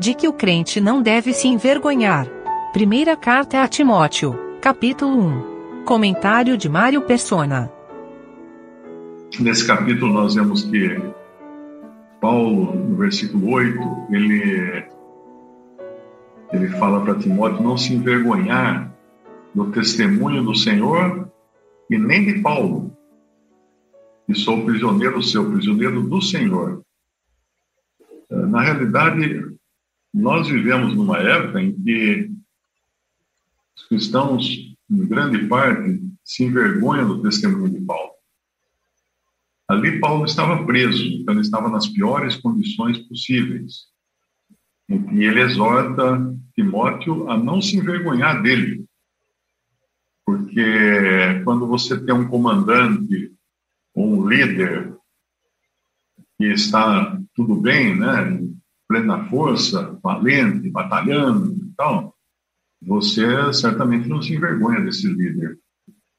de que o crente não deve se envergonhar. Primeira carta a Timóteo, capítulo 1. Comentário de Mário Persona. Nesse capítulo nós vemos que Paulo, no versículo 8, ele ele fala para Timóteo não se envergonhar do testemunho do Senhor e nem de Paulo, que sou prisioneiro seu, prisioneiro do Senhor. Na realidade, nós vivemos numa época em que os cristãos, em grande parte, se envergonham do testemunho de Paulo. Ali Paulo estava preso, então ele estava nas piores condições possíveis. E ele exorta Timóteo a não se envergonhar dele. Porque quando você tem um comandante ou um líder que está tudo bem, né, plena força, valente, batalhando e tal, você certamente não se envergonha desse líder.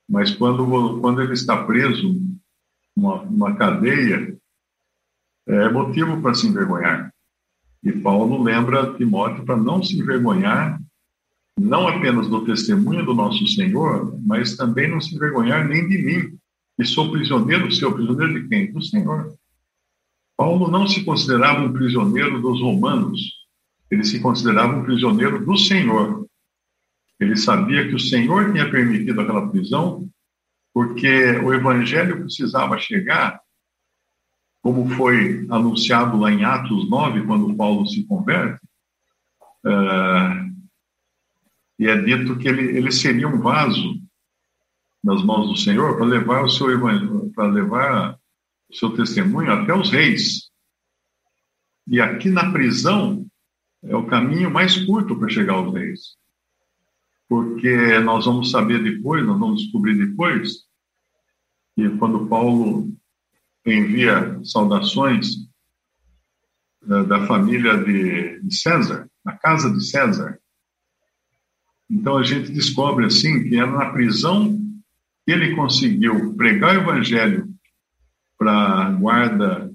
Mas quando, quando ele está preso numa, numa cadeia, é motivo para se envergonhar. E Paulo lembra Timóteo para não se envergonhar, não apenas do testemunho do nosso Senhor, mas também não se envergonhar nem de mim, que sou prisioneiro seu. Prisioneiro de quem? Do Senhor. Paulo não se considerava um prisioneiro dos romanos, ele se considerava um prisioneiro do Senhor. Ele sabia que o Senhor tinha permitido aquela prisão porque o evangelho precisava chegar como foi anunciado lá em Atos 9, quando Paulo se converte, uh, e é dito que ele, ele seria um vaso nas mãos do Senhor para levar o seu para levar seu testemunho até os reis. E aqui na prisão é o caminho mais curto para chegar aos reis. Porque nós vamos saber depois, nós vamos descobrir depois, que quando Paulo envia saudações da, da família de, de César, na casa de César. Então a gente descobre assim que era na prisão que ele conseguiu pregar o evangelho para a guarda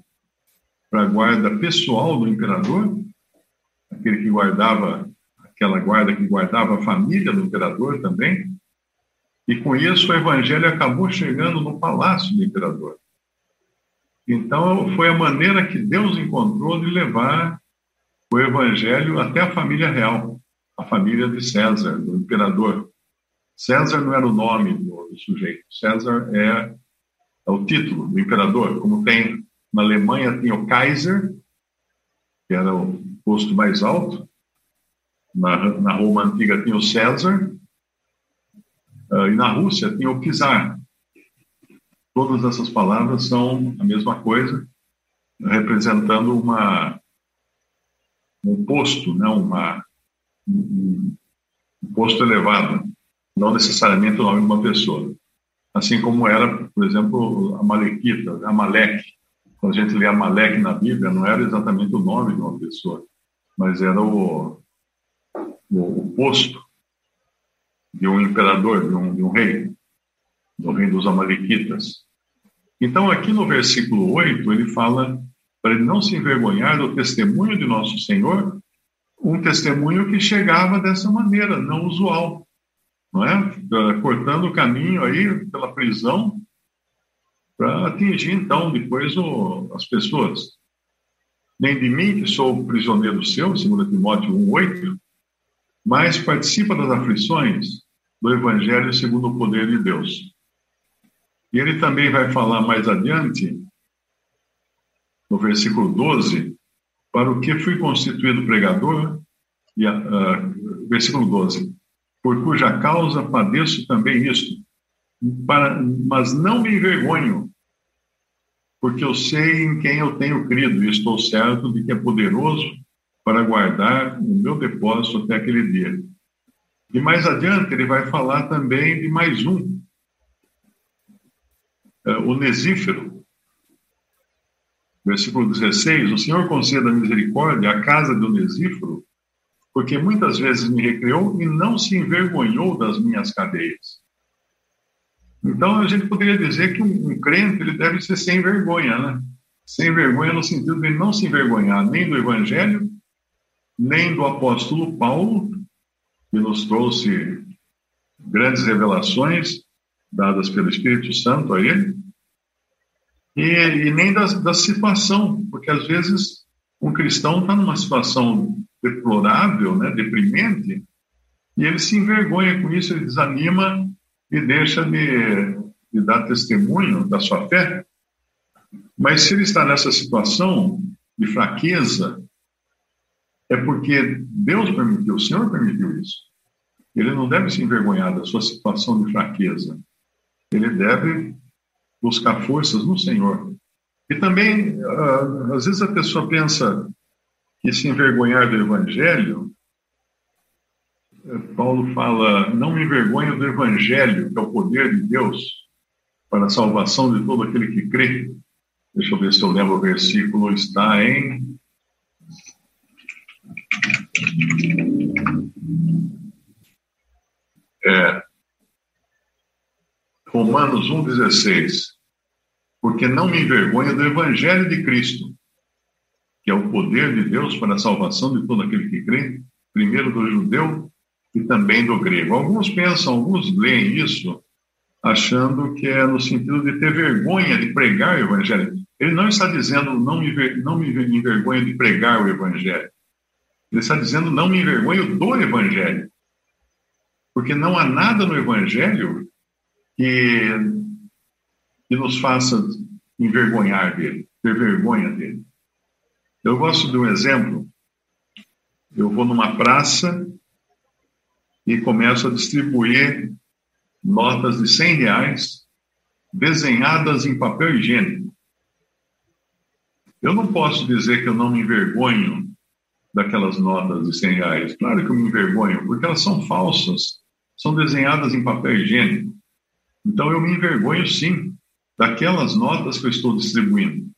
para guarda pessoal do imperador, aquele que guardava aquela guarda que guardava a família do imperador também. E com isso o evangelho acabou chegando no palácio do imperador. Então, foi a maneira que Deus encontrou de levar o evangelho até a família real, a família de César, do imperador. César não era o nome do, do sujeito, César é, é, o título do imperador, como tem na Alemanha tem o Kaiser, que era o posto mais alto, na, na Roma antiga tinha o César, uh, e na Rússia tinha o czar, Todas essas palavras são a mesma coisa, representando uma, um posto, né? uma, um, um posto elevado, não necessariamente o nome de uma pessoa. Assim como era, por exemplo, a Malequita, Amaleque. Quando a gente lê Amaleque na Bíblia, não era exatamente o nome de uma pessoa, mas era o, o, o posto de um imperador, de um, de um rei, do rei dos Amalequitas. Então, aqui no versículo 8, ele fala para ele não se envergonhar do testemunho de nosso Senhor, um testemunho que chegava dessa maneira, não usual, é? Cortando o caminho aí pela prisão para atingir, então, depois o, as pessoas. Nem de mim, que sou prisioneiro seu, segundo Timóteo 1,8, mas participa das aflições do Evangelho segundo o poder de Deus e ele também vai falar mais adiante, no versículo 12, para o que fui constituído pregador, e, uh, versículo 12, por cuja causa padeço também isto, para, mas não me envergonho, porque eu sei em quem eu tenho crido e estou certo de que é poderoso para guardar o meu depósito até aquele dia. E mais adiante ele vai falar também de mais um, o Nesífero. Versículo 16: O Senhor conceda misericórdia à casa do Nesífero, porque muitas vezes me recriou e não se envergonhou das minhas cadeias. Então, a gente poderia dizer que um, um crente ele deve ser sem vergonha, né? Sem vergonha no sentido de não se envergonhar nem do evangelho nem do apóstolo Paulo, que nos trouxe grandes revelações dadas pelo Espírito Santo a ele, e, e nem da, da situação, porque às vezes um cristão está numa situação deplorável, né, deprimente, e ele se envergonha com isso, ele desanima e deixa de, de dar testemunho da sua fé. Mas se ele está nessa situação de fraqueza, é porque Deus permitiu, o Senhor permitiu isso. Ele não deve se envergonhar da sua situação de fraqueza. Ele deve buscar forças no Senhor. E também, ah, às vezes a pessoa pensa que se envergonhar do Evangelho, eh, Paulo fala, não me envergonho do Evangelho, que é o poder de Deus para a salvação de todo aquele que crê. Deixa eu ver se eu lembro o versículo, está em. É, Romanos 1,16. Porque não me envergonho do Evangelho de Cristo, que é o poder de Deus para a salvação de todo aquele que crê, primeiro do judeu e também do grego. Alguns pensam, alguns leem isso achando que é no sentido de ter vergonha de pregar o Evangelho. Ele não está dizendo não me, não me envergonho de pregar o Evangelho. Ele está dizendo não me envergonho do Evangelho. Porque não há nada no Evangelho que, que nos faça envergonhar dele, ter vergonha dele. Eu gosto de um exemplo. Eu vou numa praça e começo a distribuir notas de 100 reais desenhadas em papel higiênico. Eu não posso dizer que eu não me envergonho daquelas notas de 100 reais. Claro que eu me envergonho, porque elas são falsas, são desenhadas em papel higiênico. Então eu me envergonho sim daquelas notas que eu estou distribuindo.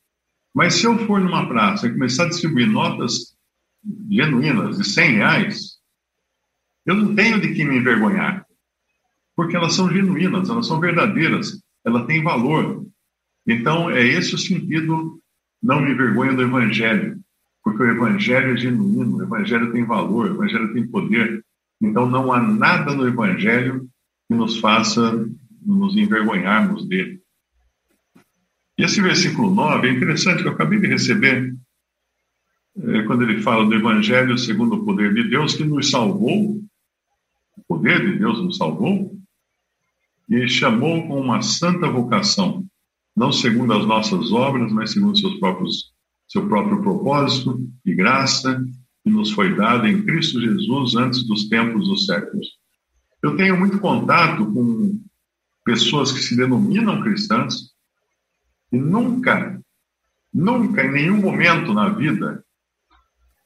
Mas se eu for numa praça e começar a distribuir notas genuínas de 100 reais, eu não tenho de que me envergonhar, porque elas são genuínas, elas são verdadeiras, elas têm valor. Então é esse o sentido, não me envergonho do Evangelho, porque o Evangelho é genuíno, o Evangelho tem valor, o Evangelho tem poder. Então não há nada no Evangelho que nos faça nos envergonharmos dele. E esse versículo 9 é interessante, que eu acabei de receber, é, quando ele fala do Evangelho segundo o poder de Deus, que nos salvou, o poder de Deus nos salvou, e chamou com uma santa vocação, não segundo as nossas obras, mas segundo seus próprios, seu próprio propósito e graça, que nos foi dada em Cristo Jesus antes dos tempos dos séculos. Eu tenho muito contato com pessoas que se denominam cristãs e nunca, nunca, em nenhum momento na vida,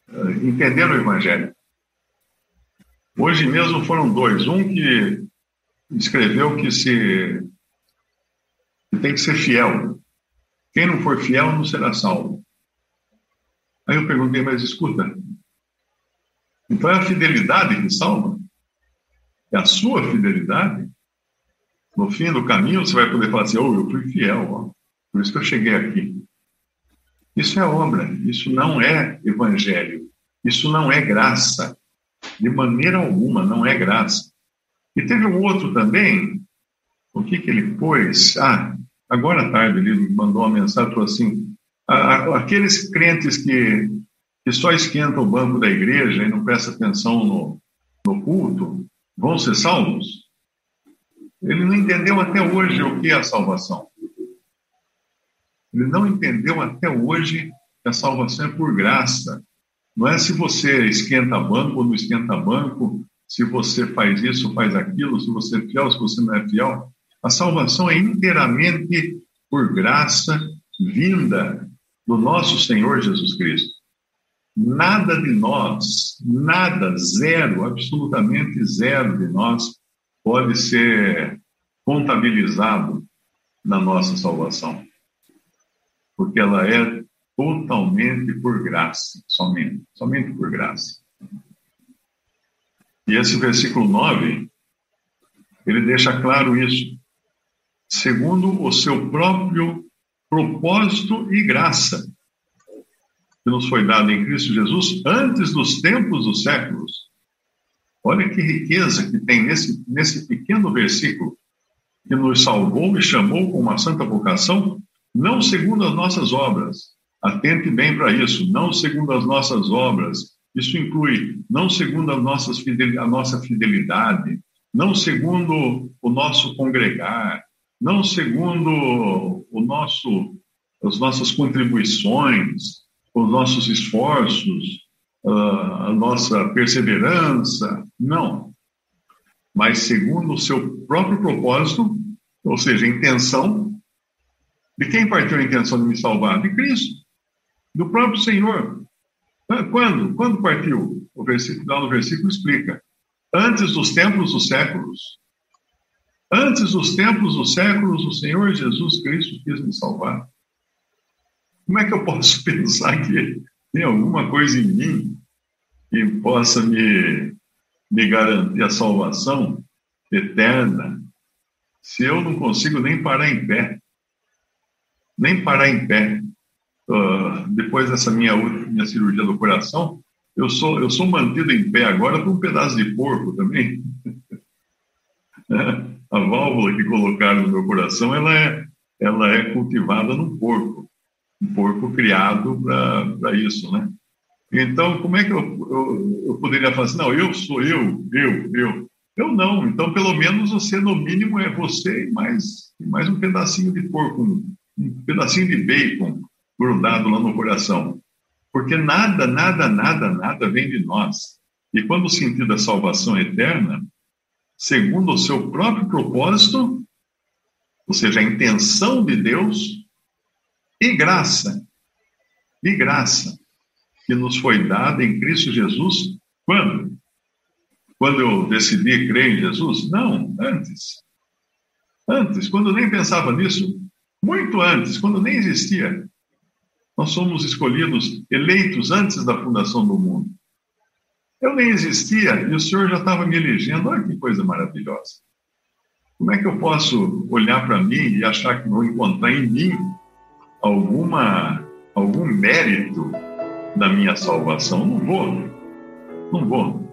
uh, entenderam o Evangelho. Hoje mesmo foram dois. Um que escreveu que se que tem que ser fiel. Quem não for fiel não será salvo. Aí eu perguntei, mas escuta, então é a fidelidade que salva? É a sua fidelidade? No fim do caminho, você vai poder falar assim: oh, eu fui fiel, ó. Por isso que eu cheguei aqui. Isso é obra, isso não é evangelho, isso não é graça. De maneira alguma, não é graça. E teve um outro também, o que, que ele pôs? Ah, agora à tarde ele mandou uma mensagem, falou assim, aqueles crentes que, que só esquentam o banco da igreja e não prestam atenção no, no culto, vão ser salvos? Ele não entendeu até hoje o que é a salvação. Ele não entendeu até hoje que a salvação é por graça. Não é se você esquenta banco ou não esquenta banco, se você faz isso, faz aquilo, se você é fiel, se você não é fiel. A salvação é inteiramente por graça vinda do nosso Senhor Jesus Cristo. Nada de nós, nada, zero, absolutamente zero de nós pode ser contabilizado na nossa salvação. Porque ela é totalmente por graça, somente, somente por graça. E esse versículo 9, ele deixa claro isso. Segundo o seu próprio propósito e graça. que nos foi dada em Cristo Jesus antes dos tempos dos séculos. Olha que riqueza que tem nesse, nesse pequeno versículo, que nos salvou e chamou com uma santa vocação, não segundo as nossas obras. Atente bem para isso, não segundo as nossas obras. Isso inclui não segundo as nossas a nossa fidelidade, não segundo o nosso congregar, não segundo o nosso, as nossas contribuições, os nossos esforços, a nossa perseverança, não. Mas segundo o seu próprio propósito, ou seja, intenção, de quem partiu a intenção de me salvar? De Cristo, do próprio Senhor. Quando? Quando partiu? O versículo, lá no versículo explica. Antes dos tempos dos séculos. Antes dos tempos dos séculos, o Senhor Jesus Cristo quis me salvar. Como é que eu posso pensar que tem alguma coisa em mim que possa me, me garantir a salvação eterna se eu não consigo nem parar em pé? Nem parar em pé. Uh, depois dessa minha, minha cirurgia do coração, eu sou, eu sou mantido em pé agora por um pedaço de porco também. a válvula que colocaram no meu coração, ela é, ela é cultivada no porco um porco criado para isso, né? Então, como é que eu, eu, eu, poderia falar assim, não, eu sou eu, eu, eu. Eu não, então pelo menos você, no mínimo, é você e mais, mais um pedacinho de porco, um pedacinho de bacon grudado lá no coração. Porque nada, nada, nada, nada vem de nós. E quando o sentido da salvação eterna, segundo o seu próprio propósito, ou seja, a intenção de Deus, e graça, e graça que nos foi dada em Cristo Jesus, quando? Quando eu decidi crer em Jesus? Não, antes. Antes, quando nem pensava nisso, muito antes, quando nem existia. Nós somos escolhidos, eleitos antes da fundação do mundo. Eu nem existia e o Senhor já estava me elegendo. Olha que coisa maravilhosa. Como é que eu posso olhar para mim e achar que vou encontrar em mim alguma, algum mérito da minha salvação. Não vou, não vou.